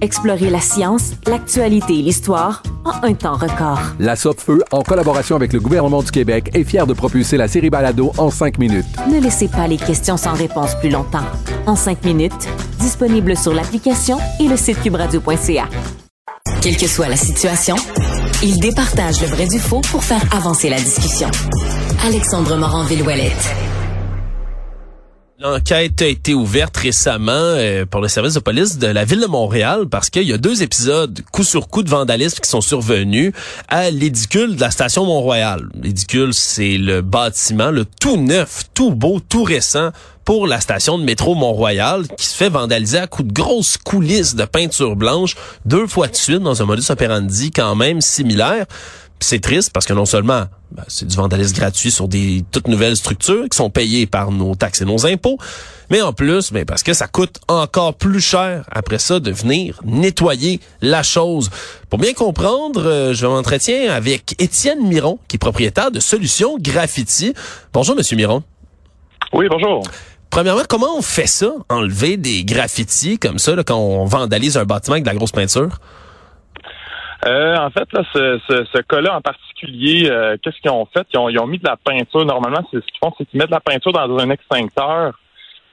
Explorez la science, l'actualité et l'histoire en un temps record. La Feu, en collaboration avec le gouvernement du Québec, est fière de propulser la série Balado en cinq minutes. Ne laissez pas les questions sans réponse plus longtemps. En 5 minutes, disponible sur l'application et le site cubradio.ca. Quelle que soit la situation, il départage le vrai du faux pour faire avancer la discussion. Alexandre Morin-Villouellette. L'enquête a été ouverte récemment euh, pour le service de police de la ville de Montréal parce qu'il y a deux épisodes coup sur coup de vandalisme qui sont survenus à l'édicule de la station Mont-Royal. L'édicule, c'est le bâtiment, le tout neuf, tout beau, tout récent pour la station de métro Mont-Royal qui se fait vandaliser à coups de grosses coulisses de peinture blanche deux fois de suite dans un modus operandi quand même similaire c'est triste parce que non seulement ben, c'est du vandalisme gratuit sur des toutes nouvelles structures qui sont payées par nos taxes et nos impôts, mais en plus, ben, parce que ça coûte encore plus cher après ça de venir nettoyer la chose. Pour bien comprendre, euh, je m'entretiens avec Étienne Miron, qui est propriétaire de Solutions Graffiti. Bonjour, Monsieur Miron. Oui, bonjour. Premièrement, comment on fait ça, enlever des graffitis comme ça là, quand on vandalise un bâtiment avec de la grosse peinture? Euh, en fait, là, ce, ce, ce cas-là en particulier, euh, qu'est-ce qu'ils ont fait? Ils ont, ils ont mis de la peinture. Normalement, ce qu'ils font, c'est qu'ils mettent la peinture dans un extincteur.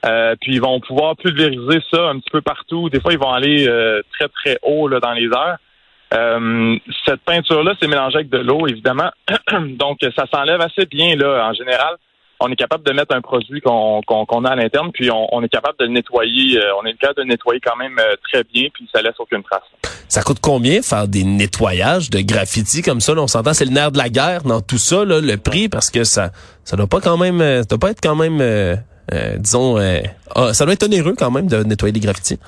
Euh, puis ils vont pouvoir pulvériser ça un petit peu partout. Des fois, ils vont aller euh, très, très haut là, dans les airs. cette peinture-là, c'est mélangé avec de l'eau, évidemment. Donc, ça s'enlève assez bien, là, en général. On est capable de mettre un produit qu'on qu'on a à l'interne, puis on, on, est capable de le nettoyer. on est capable de le nettoyer quand même très bien, puis ça laisse aucune trace. Ça coûte combien faire des nettoyages de graffiti comme ça? Là, on s'entend, c'est le nerf de la guerre dans tout ça, là, le prix, parce que ça ça doit pas quand même euh, ça doit pas être quand même euh, euh, disons ah, ça doit être onéreux quand même de nettoyer des graffitis.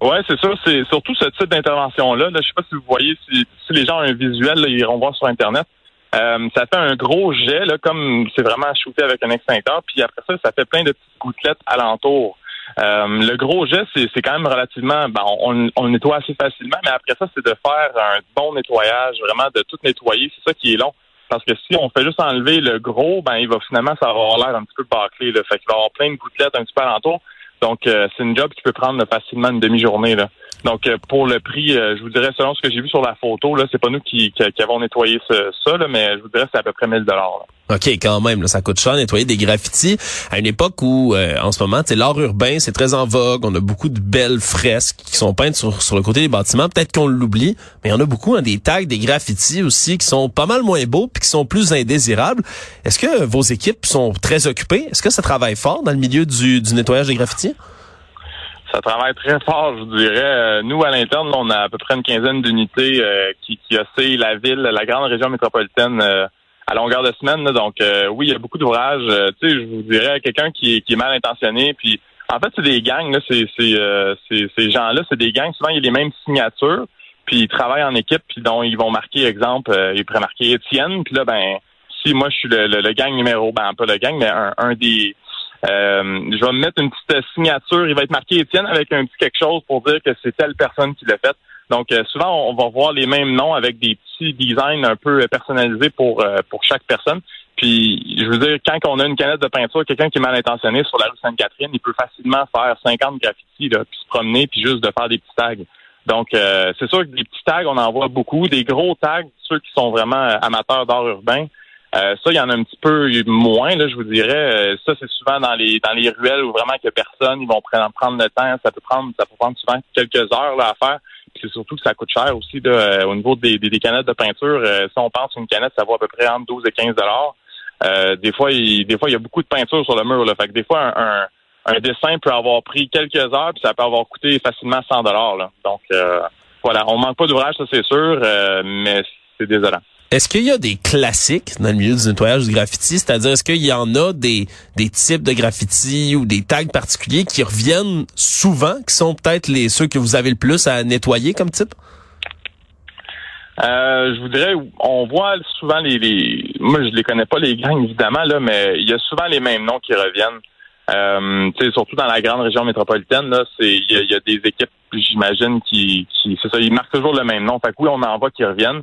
Ouais, c'est sûr. C'est surtout ce type d'intervention-là. Là, je sais pas si vous voyez, si, si les gens ont un visuel, là, ils iront voir sur Internet. Ça fait un gros jet, là, comme c'est vraiment shooté avec un extincteur. Puis après ça, ça fait plein de petites gouttelettes alentour. Euh, le gros geste, c'est quand même relativement, ben, on, on, nettoie assez facilement, mais après ça, c'est de faire un bon nettoyage, vraiment de tout nettoyer. C'est ça qui est long. Parce que si on fait juste enlever le gros, ben il va finalement ça va avoir l'air un petit peu bâclé. Là. Fait qu'il va avoir plein de gouttelettes un petit peu alentour. Donc euh, c'est une job qui peut prendre facilement une demi-journée. Là. Donc euh, pour le prix, je vous dirais selon ce que j'ai vu sur la photo, là, c'est pas nous qui, qui, avons nettoyé ça, là, mais je vous dirais c'est à peu près 1000 dollars. OK, quand même, là, ça coûte cher nettoyer des graffitis à une époque où, euh, en ce moment, l'art urbain, c'est très en vogue. On a beaucoup de belles fresques qui sont peintes sur, sur le côté des bâtiments. Peut-être qu'on l'oublie, mais il y en a beaucoup, hein, des tags, des graffitis aussi, qui sont pas mal moins beaux puis qui sont plus indésirables. Est-ce que vos équipes sont très occupées? Est-ce que ça travaille fort dans le milieu du, du nettoyage des graffitis? Ça travaille très fort, je dirais. Euh, nous, à l'interne, on a à peu près une quinzaine d'unités euh, qui, qui la ville, la grande région métropolitaine à longueur de semaine. donc euh, oui, il y a beaucoup d'ouvrages. Euh, tu sais, je vous dirais quelqu'un qui, est mal intentionné. Puis en fait, c'est des gangs. Là, c'est, c'est, euh, ces gens-là, c'est des gangs. Souvent, il y a les mêmes signatures. Puis ils travaillent en équipe. Puis dont ils vont marquer, exemple, ils pourraient marquer Étienne. Puis là, ben, si moi je suis le, le, gang numéro, ben pas le gang, mais un des je vais me mettre une petite signature. Il va être marqué Étienne avec un petit quelque chose pour dire que c'est telle personne qui l'a fait. Donc, euh, souvent, on va voir les mêmes noms avec des petits designs un peu personnalisés pour, euh, pour chaque personne. Puis, je veux dire, quand on a une canette de peinture, quelqu'un qui est mal intentionné sur la rue Sainte-Catherine, il peut facilement faire 50 graffitis, là, puis se promener, puis juste de faire des petits tags. Donc, euh, c'est sûr que des petits tags, on en voit beaucoup. Des gros tags, ceux qui sont vraiment amateurs d'art urbain, ça, il y en a un petit peu moins, là, je vous dirais. ça, c'est souvent dans les dans les ruelles où vraiment que personne, ils vont prendre, prendre le temps. Ça peut prendre, ça peut prendre souvent quelques heures là, à faire. c'est surtout que ça coûte cher aussi là, au niveau des, des, canettes de peinture. si on pense une canette, ça vaut à peu près entre 12 et 15 dollars. des fois, il, des fois, il y a beaucoup de peinture sur le mur. Là, fait que des fois, un, un, dessin peut avoir pris quelques heures, puis ça peut avoir coûté facilement 100 dollars. Donc, voilà, on manque pas d'ouvrage, ça c'est sûr, mais c'est désolant. Est-ce qu'il y a des classiques dans le milieu du nettoyage du graffiti? C'est-à-dire, est-ce qu'il y en a des, des types de graffiti ou des tags particuliers qui reviennent souvent, qui sont peut-être les ceux que vous avez le plus à nettoyer comme type? Euh, je vous dirais, on voit souvent les, les, moi je les connais pas les gangs évidemment là, mais il y a souvent les mêmes noms qui reviennent. Euh, surtout dans la grande région métropolitaine là, c'est il y, a, des équipes, j'imagine, qui, qui c'est ça, ils marquent toujours le même nom. Fait que oui, on en voit qui reviennent.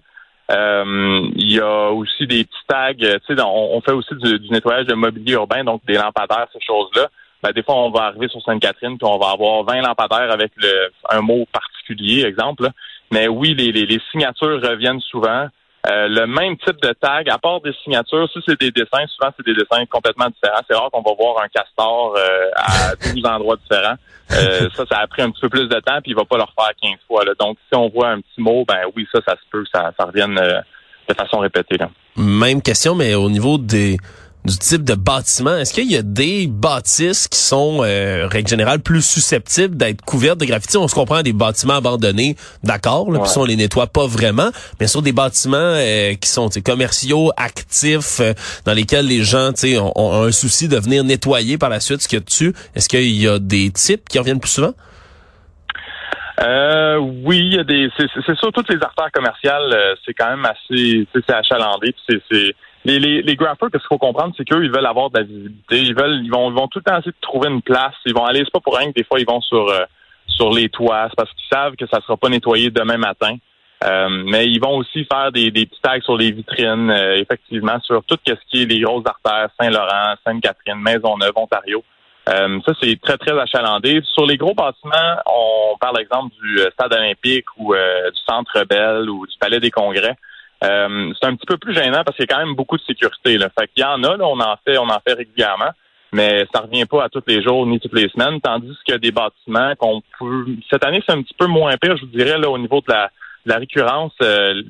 Euh, il y a aussi des petits tags. Tu sais, on, fait aussi du, nettoyage de mobilier urbain, donc des lampadaires, ces choses-là. Ben, des fois, on va arriver sur Sainte-Catherine, puis on va avoir 20 lampadaires avec le, un mot particulier, exemple. Mais oui, les, les, les signatures reviennent souvent. Euh, le même type de tag, à part des signatures, si c'est des dessins, souvent c'est des dessins complètement différents. C'est rare qu'on va voir un castor euh, à 12 endroits différents. Euh, ça, ça a pris un petit peu plus de temps, puis il va pas le refaire 15 fois. Là. Donc, si on voit un petit mot, ben oui, ça, ça se peut, ça, ça revienne de façon répétée. Là. Même question, mais au niveau des du type de bâtiment. Est-ce qu'il y a des bâtisses qui sont, euh, règle générale, plus susceptibles d'être couvertes de graffiti? On se comprend des bâtiments abandonnés, d'accord, là, puis on les nettoie pas vraiment, mais sur des bâtiments euh, qui sont commerciaux, actifs, euh, dans lesquels les gens ont, ont un souci de venir nettoyer par la suite ce qu'il y a dessus, est-ce qu'il y a des types qui reviennent plus souvent? Euh, oui, il y a des. C'est sûr, toutes les artères commerciales, euh, c'est quand même assez, c'est achalandé. C'est les, les, les qu'est-ce qu'il faut comprendre, c'est qu'eux, ils veulent avoir de la visibilité. Ils veulent, ils vont, ils vont tout le temps essayer de trouver une place. Ils vont aller, c'est pas pour rien que des fois ils vont sur euh, sur les toits, c'est parce qu'ils savent que ça sera pas nettoyé demain matin. Euh, mais ils vont aussi faire des, des petits tags sur les vitrines, euh, effectivement, sur tout ce qui est les grosses artères, Saint-Laurent, Sainte-Catherine, Maisonneuve, Ontario. ça, c'est très, très achalandé. Sur les gros bâtiments, on parle, exemple, du Stade olympique ou du Centre Bell ou du Palais des Congrès. Euh, c'est un petit peu plus gênant parce qu'il y a quand même beaucoup de sécurité. Là. Fait qu'il y en a, là, on en fait, on en fait régulièrement, mais ça revient pas à tous les jours ni toutes les semaines. Tandis qu'il y a des bâtiments qu'on peut. Cette année, c'est un petit peu moins pire, je vous dirais, là, au niveau de la, la récurrence. Euh,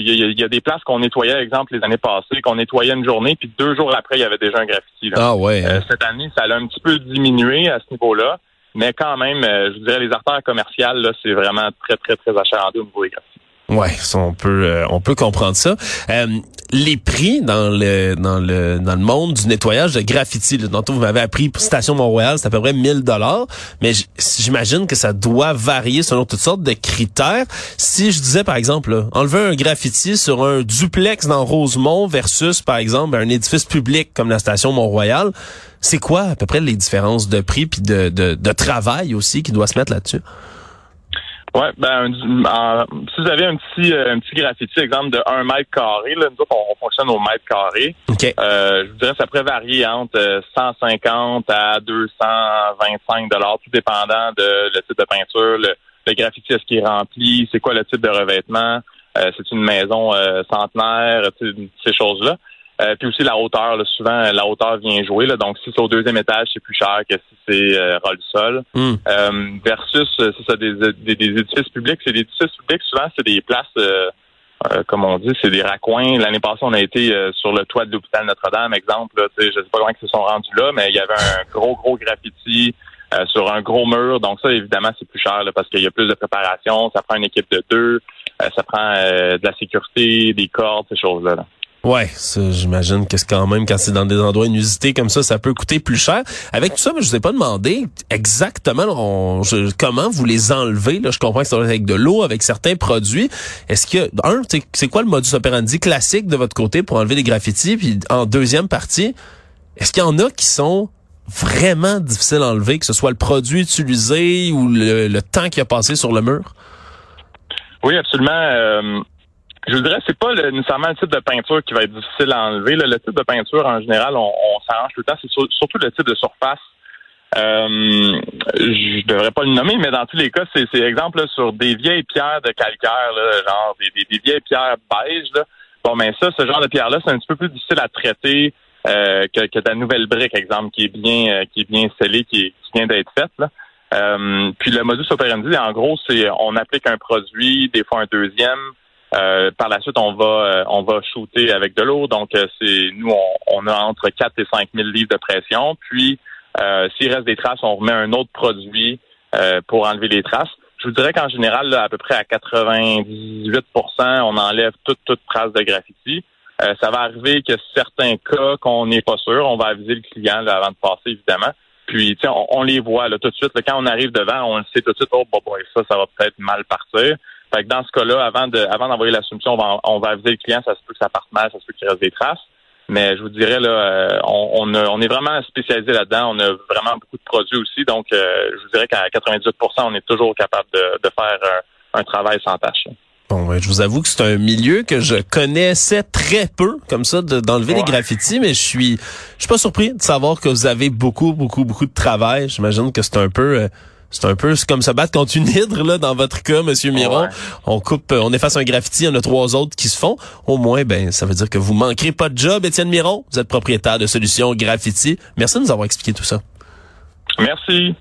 il y, a des places qu'on nettoyait, par exemple, les années passées, qu'on nettoyait une journée, puis deux jours après, il y avait déjà un graffiti. Là. Ah ouais. Euh, hein. cette année, ça a un petit peu diminué à ce niveau-là. Mais quand même, je vous dirais, les artères commerciales, là, c'est vraiment très, très, très achalandé au niveau des graffitis. Ouais, on peut euh, on peut comprendre ça. Euh, les prix dans le dans le dans le monde du nettoyage de graffiti, là, tantôt vous m'avez appris pour Station Mont-Royal, c'est à peu près 1000 dollars, mais j'imagine que ça doit varier selon toutes sortes de critères. Si je disais par exemple enlever un graffiti sur un duplex dans Rosemont versus par exemple un édifice public comme la Station Mont-Royal, c'est quoi à peu près les différences de prix puis de, de, de travail aussi qui doit se mettre là-dessus? Ouais, ben si vous avez un petit euh, un petit graffiti, exemple de 1 mètre carré, là, nous autres, on, fonctionne au mètre carré. Euh, je vous dirais ça pourrait varier entre 150 à 225 dollars, tout dépendant de le type de peinture, le, le graffiti est-ce qui est rempli, c'est quoi le type de revêtement, euh, c'est une maison euh, centenaire, ces choses-là. Euh, puis aussi la hauteur, là, souvent la hauteur vient jouer. Là, donc si c'est au deuxième étage, c'est plus cher que si c'est euh, ras sol. Hmm. Euh, versus c'est ça, des, des, édifices publics. C'est des édifices publics, souvent c'est des places euh, comme on dit, c'est des raccoins. L'année passée, on a été sur le toit de l'hôpital Notre-Dame, exemple. Là, je sais pas comment ils se sont rendus là, mais il y avait un gros, gros graffiti sur un gros mur. Donc ça, évidemment, c'est plus cher là, parce qu'il y a plus de préparation. Ça prend une équipe de deux. ça prend de la sécurité, des cordes, ces choses-là. là Ouais, j'imagine que c'est quand même quand c'est dans des endroits inusités comme ça, ça peut coûter plus cher. Avec tout ça, je vous ai pas demandé exactement comment vous les enlevez. Là, je comprends que c'est avec de l'eau, avec certains produits. Est-ce que un, c'est quoi le modus operandi classique de votre côté pour enlever des graffitis? Puis en deuxième partie, est-ce qu'il y en a qui sont vraiment difficiles à enlever, que ce soit le produit utilisé ou le, temps qui a passé sur le mur? Oui, absolument. Euh, je dirais, c'est pas le, nécessairement le type de peinture qui va être difficile à enlever. Le type de peinture, en général, on, s'arrange tout le temps. C'est surtout le type de surface. Euh, je devrais pas le nommer, mais dans tous les cas, c'est exemple sur des vieilles pierres de calcaire, genre des, vieilles pierres beige. Là. Bon, mais ça, ce genre de pierre-là, c'est un petit peu plus difficile à traiter euh, que, que la nouvelle brique, exemple, qui est bien, euh, qui est bien scellée, qui, qui vient d'être faite. Là. puis le modus operandi, en gros, c'est on applique un produit, des fois un deuxième. Par la suite, on va on va shooter avec de l'eau. Donc, c'est nous, on, a entre 4 et 5 000 livres de pression. Puis, s'il reste des traces, on remet un autre produit pour enlever les traces. Je vous dirais qu'en général, à peu près à 98% on enlève toute, toute trace de graffiti. Euh, ça va arriver que certains cas qu'on n'est pas sûr, on va aviser le client avant de passer, évidemment. Puis, on, on les voit là, tout de suite. quand on arrive devant, on le sait tout de suite, oh, bon, ça, ça va peut-être mal partir. Fait que dans ce cas-là, avant de, avant d'envoyer la soumission, on va, on va aviser le client, ça se peut que ça parte mal, ça se peut qu'il reste des traces. Mais je vous dirais, là, euh, on, on, est vraiment spécialisé là-dedans. On a vraiment beaucoup de produits aussi. Donc, euh, je vous dirais qu'à 98% on est toujours capable de, de faire un, travail sans tâche. Bon, je vous avoue que c'est un milieu que je connaissais très peu, comme ça, d'enlever les graffitis, mais je suis, je suis pas surpris de savoir que vous avez beaucoup, beaucoup, beaucoup de travail. J'imagine que c'est un peu, euh, c'est un peu comme se battre contre une hydre, là, dans votre cas, Monsieur Miron. On coupe, on efface un graffiti, il y en a trois autres qui se font. Au moins, ben, ça veut dire que vous manquerez pas de job, Étienne Miron. Vous êtes propriétaire de Solutions Graffiti. Merci de nous avoir expliqué tout ça. Merci.